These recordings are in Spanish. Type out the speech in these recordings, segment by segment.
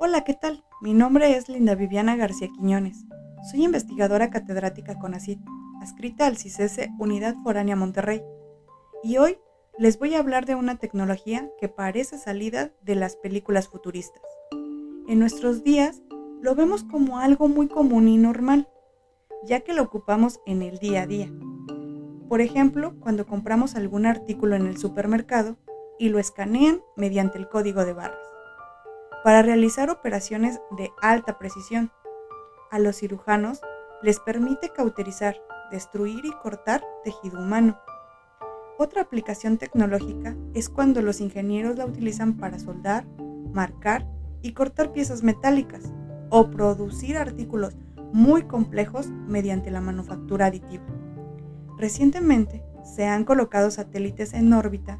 Hola, ¿qué tal? Mi nombre es Linda Viviana García Quiñones. Soy investigadora catedrática con ACID, adscrita al CICESE Unidad Foránea Monterrey. Y hoy les voy a hablar de una tecnología que parece salida de las películas futuristas. En nuestros días lo vemos como algo muy común y normal, ya que lo ocupamos en el día a día. Por ejemplo, cuando compramos algún artículo en el supermercado y lo escanean mediante el código de barras para realizar operaciones de alta precisión. A los cirujanos les permite cauterizar, destruir y cortar tejido humano. Otra aplicación tecnológica es cuando los ingenieros la utilizan para soldar, marcar y cortar piezas metálicas o producir artículos muy complejos mediante la manufactura aditiva. Recientemente se han colocado satélites en órbita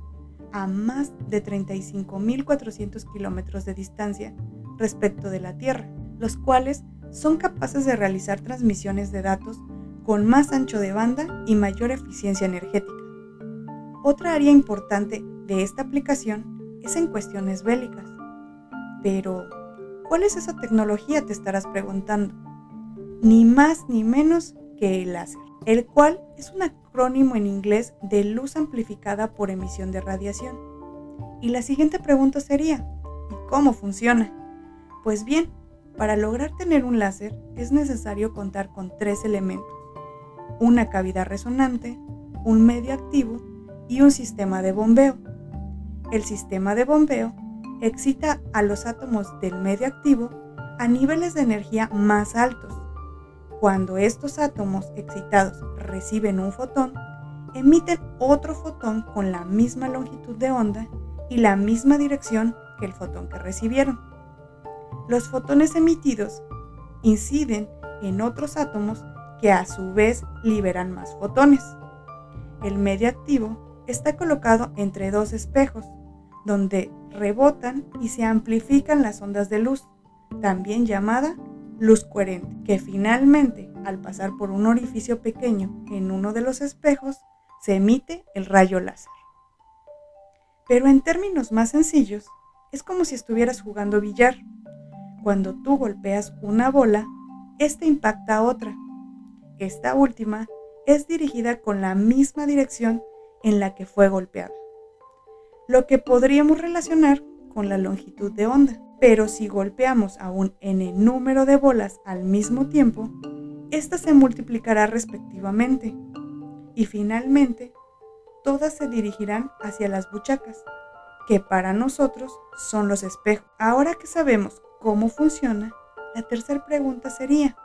a más de 35.400 kilómetros de distancia respecto de la Tierra, los cuales son capaces de realizar transmisiones de datos con más ancho de banda y mayor eficiencia energética. Otra área importante de esta aplicación es en cuestiones bélicas. Pero, ¿cuál es esa tecnología? Te estarás preguntando. Ni más ni menos que el láser, el cual es un acrónimo en inglés de luz amplificada por emisión de radiación. Y la siguiente pregunta sería, ¿y cómo funciona? Pues bien, para lograr tener un láser es necesario contar con tres elementos, una cavidad resonante, un medio activo y un sistema de bombeo. El sistema de bombeo excita a los átomos del medio activo a niveles de energía más altos cuando estos átomos excitados reciben un fotón, emiten otro fotón con la misma longitud de onda y la misma dirección que el fotón que recibieron. Los fotones emitidos inciden en otros átomos que a su vez liberan más fotones. El medio activo está colocado entre dos espejos, donde rebotan y se amplifican las ondas de luz, también llamada luz coherente, que finalmente, al pasar por un orificio pequeño en uno de los espejos, se emite el rayo láser. Pero en términos más sencillos, es como si estuvieras jugando billar. Cuando tú golpeas una bola, esta impacta a otra. Esta última es dirigida con la misma dirección en la que fue golpeada, lo que podríamos relacionar con la longitud de onda. Pero si golpeamos a un n número de bolas al mismo tiempo, ésta se multiplicará respectivamente. Y finalmente, todas se dirigirán hacia las buchacas, que para nosotros son los espejos. Ahora que sabemos cómo funciona, la tercera pregunta sería,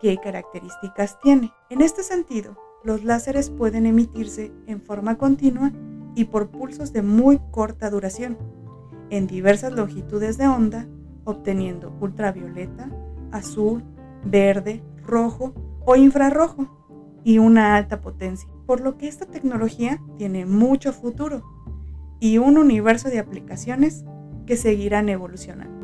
¿qué características tiene? En este sentido, los láseres pueden emitirse en forma continua y por pulsos de muy corta duración en diversas longitudes de onda, obteniendo ultravioleta, azul, verde, rojo o infrarrojo y una alta potencia, por lo que esta tecnología tiene mucho futuro y un universo de aplicaciones que seguirán evolucionando.